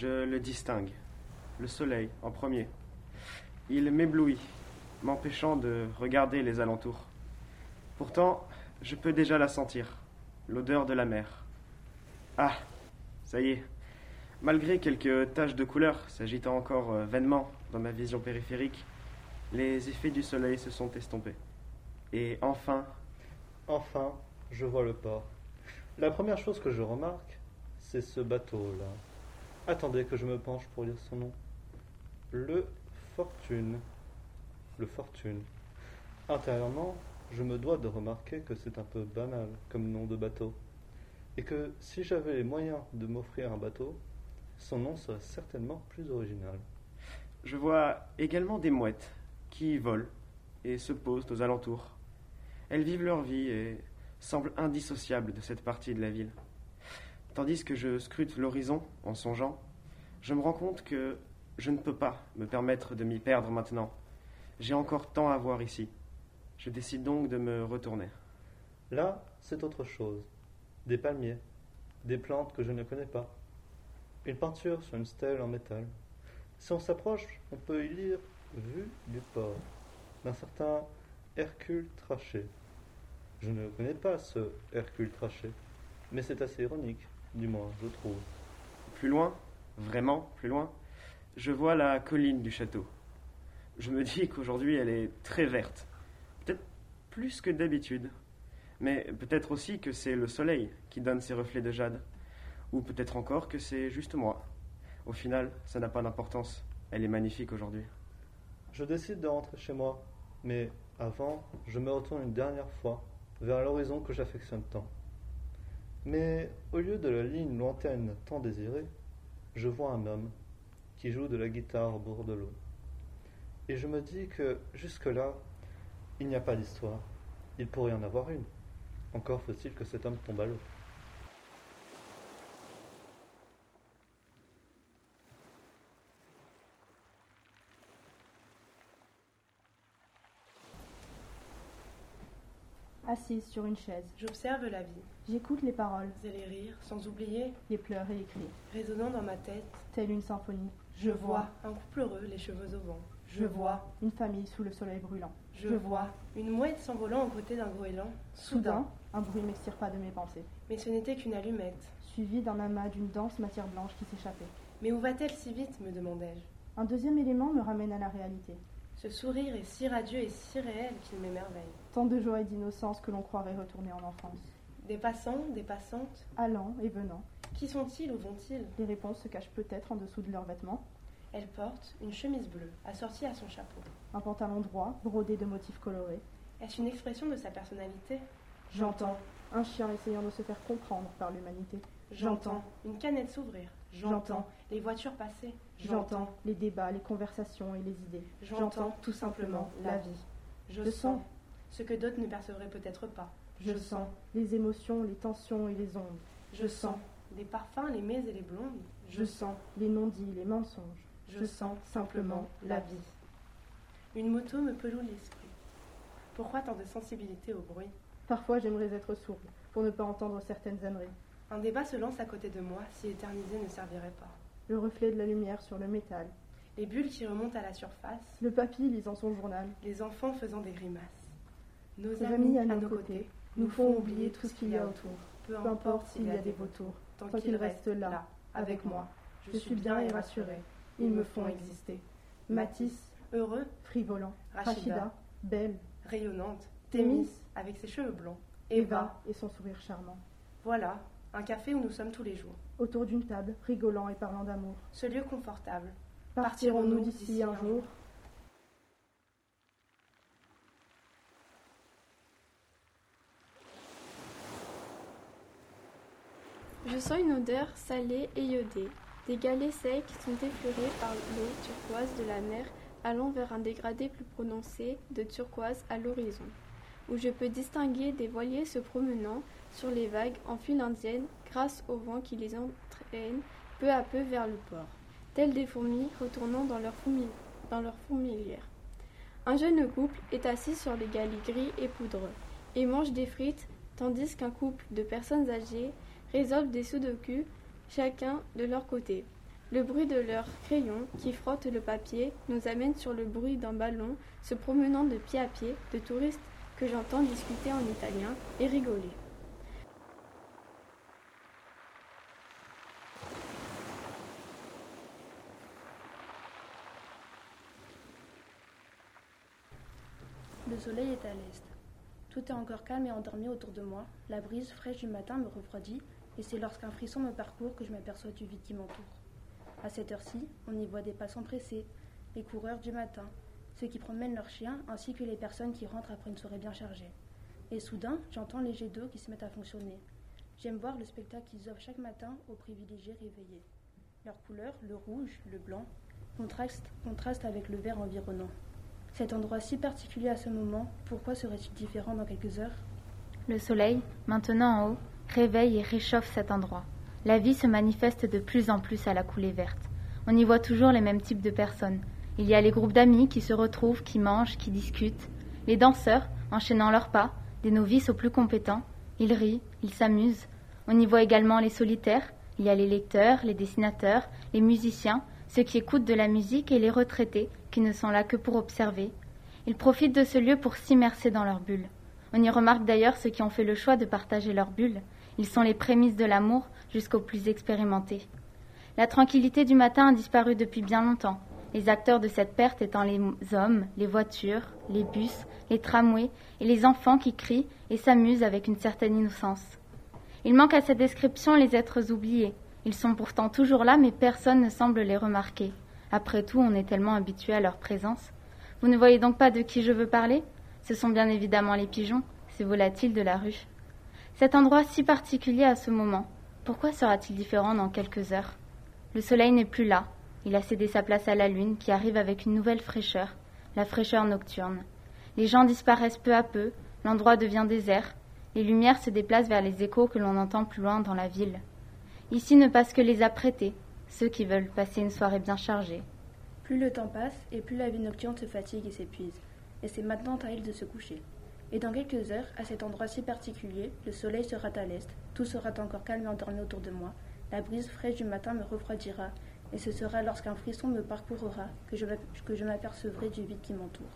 Je le distingue. Le soleil, en premier. Il m'éblouit, m'empêchant de regarder les alentours. Pourtant, je peux déjà la sentir, l'odeur de la mer. Ah, ça y est. Malgré quelques taches de couleur s'agitant encore euh, vainement dans ma vision périphérique, les effets du soleil se sont estompés. Et enfin, Enfin, je vois le port. La première chose que je remarque, c'est ce bateau-là. Attendez que je me penche pour lire son nom. Le Fortune. Le Fortune. Intérieurement, je me dois de remarquer que c'est un peu banal comme nom de bateau. Et que si j'avais les moyens de m'offrir un bateau, son nom serait certainement plus original. je vois également des mouettes qui volent et se posent aux alentours. Elles vivent leur vie et semblent indissociables de cette partie de la ville. Tandis que je scrute l'horizon en songeant, je me rends compte que je ne peux pas me permettre de m'y perdre maintenant. J'ai encore tant à voir ici. Je décide donc de me retourner. Là, c'est autre chose. Des palmiers, des plantes que je ne connais pas. Une peinture sur une stèle en métal. Si on s'approche, on peut y lire Vue du port d'un certain Hercule Traché. Je ne connais pas ce Hercule Traché, mais c'est assez ironique, du moins, je trouve. Plus loin, vraiment plus loin, je vois la colline du château. Je me dis qu'aujourd'hui elle est très verte, peut-être plus que d'habitude, mais peut-être aussi que c'est le soleil qui donne ses reflets de jade, ou peut-être encore que c'est juste moi. Au final, ça n'a pas d'importance, elle est magnifique aujourd'hui. Je décide de rentrer chez moi, mais avant, je me retourne une dernière fois vers l'horizon que j'affectionne tant. Mais au lieu de la ligne lointaine tant désirée, je vois un homme qui joue de la guitare au bord de l'eau. Et je me dis que jusque-là, il n'y a pas d'histoire. Il pourrait y en avoir une. Encore faut-il que cet homme tombe à l'eau. Assise sur une chaise, J'observe la vie, j'écoute les paroles, et les rires, sans oublier, les pleurs et les cris, résonnant dans ma tête. telle une symphonie. Je vois un couple heureux, les cheveux au vent. Je vois, une famille sous le soleil brûlant. je vois une mouette s'envolant aux côtés d'un goéland. Soudain, un bruit m'extire pas de mes pensées, Mais ce n'était qu'une allumette. suivi d'un amas d'une dense matière blanche qui s'échappait. Mais où va-t-elle si vite? me demandai-je. Un deuxième élément me ramène à la réalité. Ce sourire est si radieux et si réel qu'il m'émerveille. Tant de joie et d'innocence que l'on croirait retourner en enfance. Des passants, des passantes, Allant et venant, qui sont-ils, où vont-ils? Les réponses se cachent peut-être en dessous de leurs vêtements. Elle porte une chemise bleue, assortie à son chapeau. Un pantalon droit, brodé de motifs colorés. Est-ce une expression de sa personnalité? J'entends un chien essayant de se faire comprendre par l'humanité. J'entends une canette s'ouvrir. J'entends les voitures passer. J'entends les débats, les conversations et les idées. J'entends tout simplement la vie. Je, Je sens sens. ce que d'autres ne percevraient peut-être pas. Je sens les émotions, les tensions et les ondes. Je sens les parfums, les mets et les blondes. Je sens les non-dits, les mensonges. Je sens simplement la vie. Une moto me peloue l'esprit. Pourquoi tant de sensibilité au bruit? Parfois j'aimerais être sourde pour ne pas entendre certaines âneries. Un débat se lance à côté de moi si éterniser ne servirait pas. Le reflet de la lumière sur le métal. Les bulles qui remontent à la surface, Le papy lisant son journal. les enfants faisant des grimaces. Nos amis à nos côtés nous font oublier tout ce qu'il y a autour. Peu importe s'il y a des vautours. tant Tant qu'ils restent là, avec moi. Je suis bien et rassurée. Ils me font exister. Matisse, Heureux, frivolant. Rachida, Rachida, belle. rayonnante, Thémis, avec ses cheveux blonds. Eva et son sourire charmant. Voilà, un café où nous sommes tous les jours. Autour d'une table, rigolant et parlant d'amour. Ce lieu confortable. Partirons-nous d'ici un jour Je sens une odeur salée et iodée. Des galets secs sont effleurés par l'eau turquoise de la mer allant vers un dégradé plus prononcé de turquoise à l'horizon, où je peux distinguer des voiliers se promenant sur les vagues en file indienne grâce au vent qui les entraîne peu à peu vers le port, tels des fourmis retournant dans leur, fourmilière. Un jeune couple est assis sur les galets gris et poudreux et mange des frites, tandis qu'un couple de personnes âgées résolvent des sudoku chacun de leur côté. Le bruit de leurs crayons qui frottent le papier nous amène sur le bruit d'un ballon se promenant de pied à pied, de touristes que j'entends discuter en italien et rigoler. Le soleil est à l'est. Tout est encore calme et endormi autour de moi. La brise fraîche du matin me refroidit, et c'est lorsqu'un frisson me parcourt que je m'aperçois du vide qui m'entoure. À cette heure-ci, on y voit des passants pressés, les coureurs du matin, ceux qui promènent leurs chiens, ainsi que les personnes qui rentrent après une soirée bien chargée. Et soudain, j'entends les jets d'eau qui se mettent à fonctionner. J'aime voir le spectacle qu'ils offrent chaque matin aux privilégiés réveillés. Leurs couleurs, le rouge, le blanc, contrastent, contrastent avec le vert environnant. Cet endroit si particulier à ce moment, pourquoi serait-il différent dans quelques heures? Le soleil, maintenant en haut, réveille et réchauffe cet endroit. La vie se manifeste de plus en plus à la coulée verte. On y voit toujours les mêmes types de personnes. Il y a les groupes d'amis qui se retrouvent, qui mangent, qui discutent, les danseurs enchaînant leurs pas, des novices aux plus compétents. Ils rient, ils s'amusent. On y voit également les solitaires. Il y a les lecteurs, les dessinateurs, les musiciens, ceux qui écoutent de la musique et les retraités qui ne sont là que pour observer. Ils profitent de ce lieu pour s'immerser dans leur bulle. On y remarque d'ailleurs ceux qui ont fait le choix de partager leur bulle. Ils sont les prémices de l'amour jusqu'aux plus expérimentés. La tranquillité du matin a disparu depuis bien longtemps, les acteurs de cette perte étant les hommes, les voitures, les bus, les tramways et les enfants qui crient et s'amusent avec une certaine innocence. Il manque à cette description les êtres oubliés. Ils sont pourtant toujours là, mais personne ne semble les remarquer. Après tout, on est tellement habitué à leur présence. Vous ne voyez donc pas de qui je veux parler? Ce sont bien évidemment les pigeons, ces volatiles de la rue. Cet endroit si particulier à ce moment, pourquoi sera-t-il différent dans quelques heures? Le soleil n'est plus là, il a cédé sa place à la lune qui arrive avec une nouvelle fraîcheur, la fraîcheur nocturne. Les gens disparaissent peu à peu, l'endroit devient désert, les lumières se déplacent vers les échos que l'on entend plus loin dans la ville. Ici ne passent que les apprêtés, ceux qui veulent passer une soirée bien chargée. Plus le temps passe et plus la vie nocturne se fatigue et s'épuise, et c'est maintenant à elle de se coucher. Et dans quelques heures, à cet endroit si particulier, le soleil sera à l'est, tout sera encore calme et endormi autour de moi, la brise fraîche du matin me refroidira, et ce sera lorsqu'un frisson me parcourra que je m'apercevrai du vide qui m'entoure.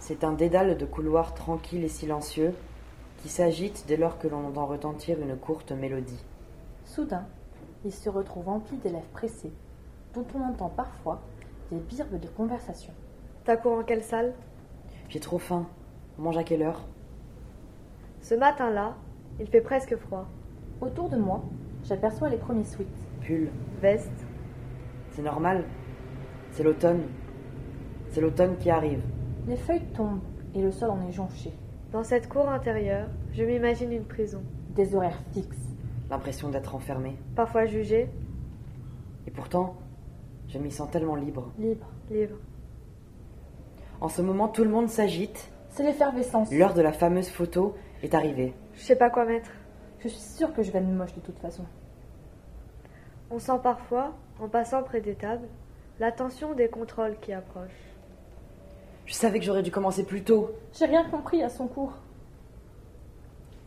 C'est un dédale de couloirs tranquilles et silencieux qui s'agite dès lors que l'on entend retentir une courte mélodie. Soudain, il se retrouve empli d'élèves pressés, dont on entend parfois des birbes de conversation. T'as cours en quelle salle? J'ai trop faim. On mange à quelle heure? Ce matin-là, il fait presque froid. Autour de moi, j'aperçois les premiers sweats. Pull. Veste. C'est normal. C'est l'automne. C'est l'automne qui arrive. Les feuilles tombent et le sol en est jonché. Dans cette cour intérieure, je m'imagine une prison. Des horaires fixes. L'impression d'être enfermé. Parfois jugé. Et pourtant, je m'y sens tellement libre. Libre. Libre. En ce moment, tout le monde s'agite. C'est l'effervescence. L'heure de la fameuse photo est arrivée. Je sais pas quoi mettre. Je suis sûre que je vais être moche de toute façon. On sent parfois, en passant près des tables, la tension des contrôles qui approchent. Je savais que j'aurais dû commencer plus tôt. J'ai rien compris à son cours.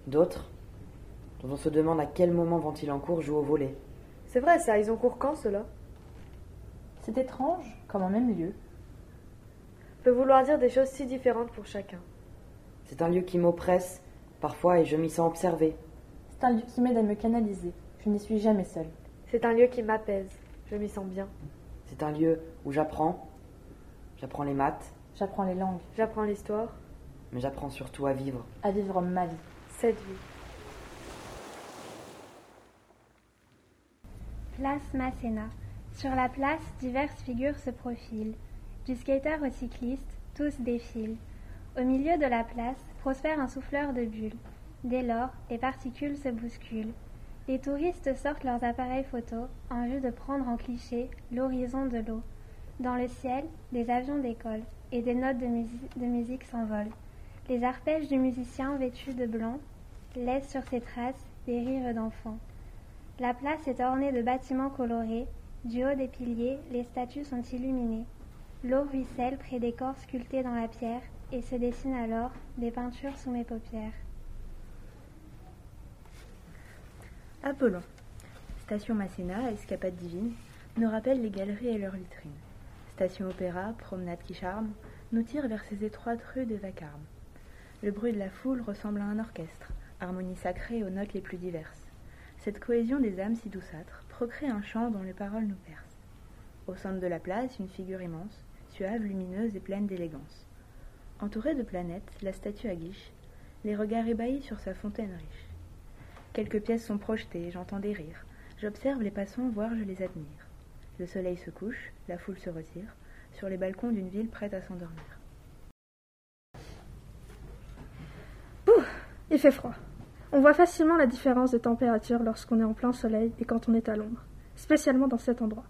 D'autres, dont on se demande à quel moment vont-ils en cours jouer au volet. C'est vrai ça, ils ont cours quand cela C'est étrange, comme en même lieu. Peut vouloir dire des choses si différentes pour chacun. C'est un lieu qui m'oppresse, parfois, et je m'y sens observé. C'est un lieu qui m'aide à me canaliser. Je n'y suis jamais seule. C'est un lieu qui m'apaise. Je m'y sens bien. C'est un lieu où j'apprends. J'apprends les maths. J'apprends les langues. J'apprends l'histoire. Mais j'apprends surtout à vivre. À vivre ma vie. Cette vie. Place Masséna. Sur la place, diverses figures se profilent. Du skater au cycliste, tous défilent. Au milieu de la place prospère un souffleur de bulles. Dès lors, les particules se bousculent. Les touristes sortent leurs appareils photo en vue de prendre en cliché l'horizon de l'eau. Dans le ciel, des avions décollent et des notes de, de musique s'envolent. Les arpèges du musicien vêtu de blanc laissent sur ses traces des rires d'enfants. La place est ornée de bâtiments colorés. Du haut des piliers, les statues sont illuminées. L'eau ruisselle près des corps sculptés dans la pierre et se dessinent alors des peintures sous mes paupières. Apollon. Station Masséna, escapade divine, nous rappelle les galeries et leurs vitrines. Station opéra, promenade qui charme, nous tire vers ces étroites rues de vacarme. Le bruit de la foule ressemble à un orchestre, harmonie sacrée aux notes les plus diverses. Cette cohésion des âmes si douceâtres procrée un chant dont les paroles nous percent. Au centre de la place, une figure immense, suave, lumineuse et pleine d'élégance. Entourée de planètes, la statue aguiche, les regards ébahis sur sa fontaine riche. Quelques pièces sont projetées, j'entends des rires. J'observe les passants, voire je les admire. Le soleil se couche, la foule se retire, sur les balcons d'une ville prête à s'endormir. Bouh Il fait froid. On voit facilement la différence de température lorsqu'on est en plein soleil et quand on est à l'ombre, spécialement dans cet endroit.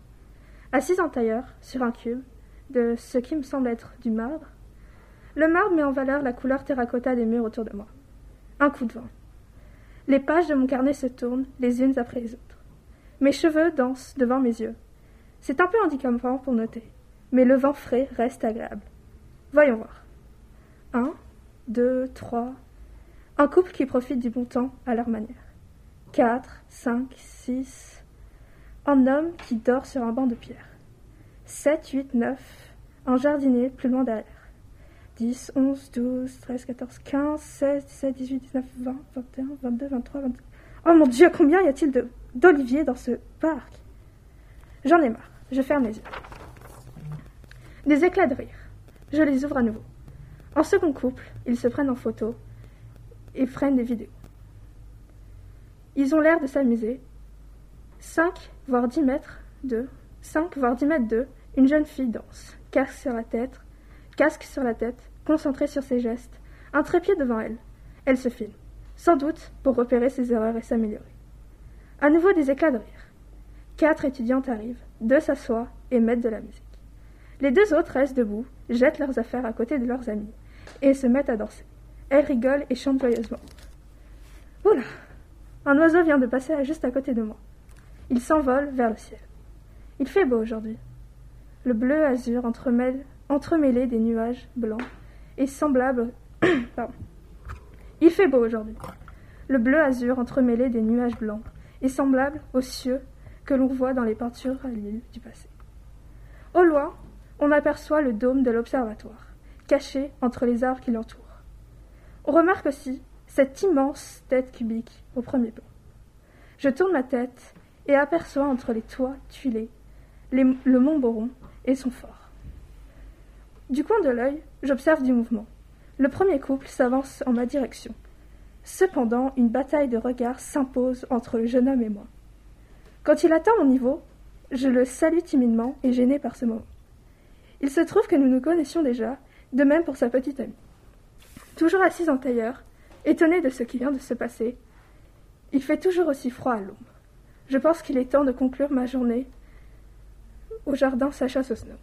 Assise en tailleur, sur un cube, de ce qui me semble être du marbre, le marbre met en valeur la couleur terracotta des murs autour de moi. Un coup de vent. Les pages de mon carnet se tournent les unes après les autres. Mes cheveux dansent devant mes yeux. C'est un peu handicapant pour noter, mais le vent frais reste agréable. Voyons voir. Un, deux, trois. Un couple qui profite du bon temps à leur manière. Quatre, cinq, six. Un homme qui dort sur un banc de pierre. Sept, huit, neuf. Un jardinier plus loin derrière. 10, 11, 12, 13, 14, 15, 16, 17, 18, 19, 20, 21, 22, 23, 24. Oh mon Dieu, combien y a-t-il d'oliviers dans ce parc? J'en ai marre. Je ferme les yeux. Des éclats de rire. Je les ouvre à nouveau. En second couple, ils se prennent en photo et prennent des vidéos. Ils ont l'air de s'amuser. 5, voire 10 mètres de 5, voire 10 mètres de une jeune fille danse, casque sur la tête, casque sur la tête, concentrée sur ses gestes, un trépied devant elle. Elle se filme, sans doute pour repérer ses erreurs et s'améliorer. À nouveau des éclats de rire. Quatre étudiantes arrivent, deux s'assoient et mettent de la musique. Les deux autres restent debout, jettent leurs affaires à côté de leurs amis et se mettent à danser. Elles rigolent et chantent joyeusement. Oula Un oiseau vient de passer juste à côté de moi. Il s'envole vers le ciel. Il fait beau aujourd'hui. Le bleu azur entremêlé des nuages blancs et semblable. Il fait beau aujourd'hui. Le bleu azur entremêlé des nuages blancs est semblable aux cieux que l'on voit dans les peintures à l'île du passé. Au loin, on aperçoit le dôme de l'observatoire, caché entre les arbres qui l'entourent. On remarque aussi cette immense tête cubique au premier plan. Je tourne ma tête et aperçois entre les toits tuilés le mont Boron et son fort. Du coin de l'œil, j'observe du mouvement. Le premier couple s'avance en ma direction. Cependant, une bataille de regards s'impose entre le jeune homme et moi. Quand il atteint mon niveau, je le salue timidement et gêné par ce moment. Il se trouve que nous nous connaissions déjà, de même pour sa petite amie. Toujours assise en tailleur, étonné de ce qui vient de se passer, il fait toujours aussi froid à l'ombre. Je pense qu'il est temps de conclure ma journée au jardin Sacha Sosno.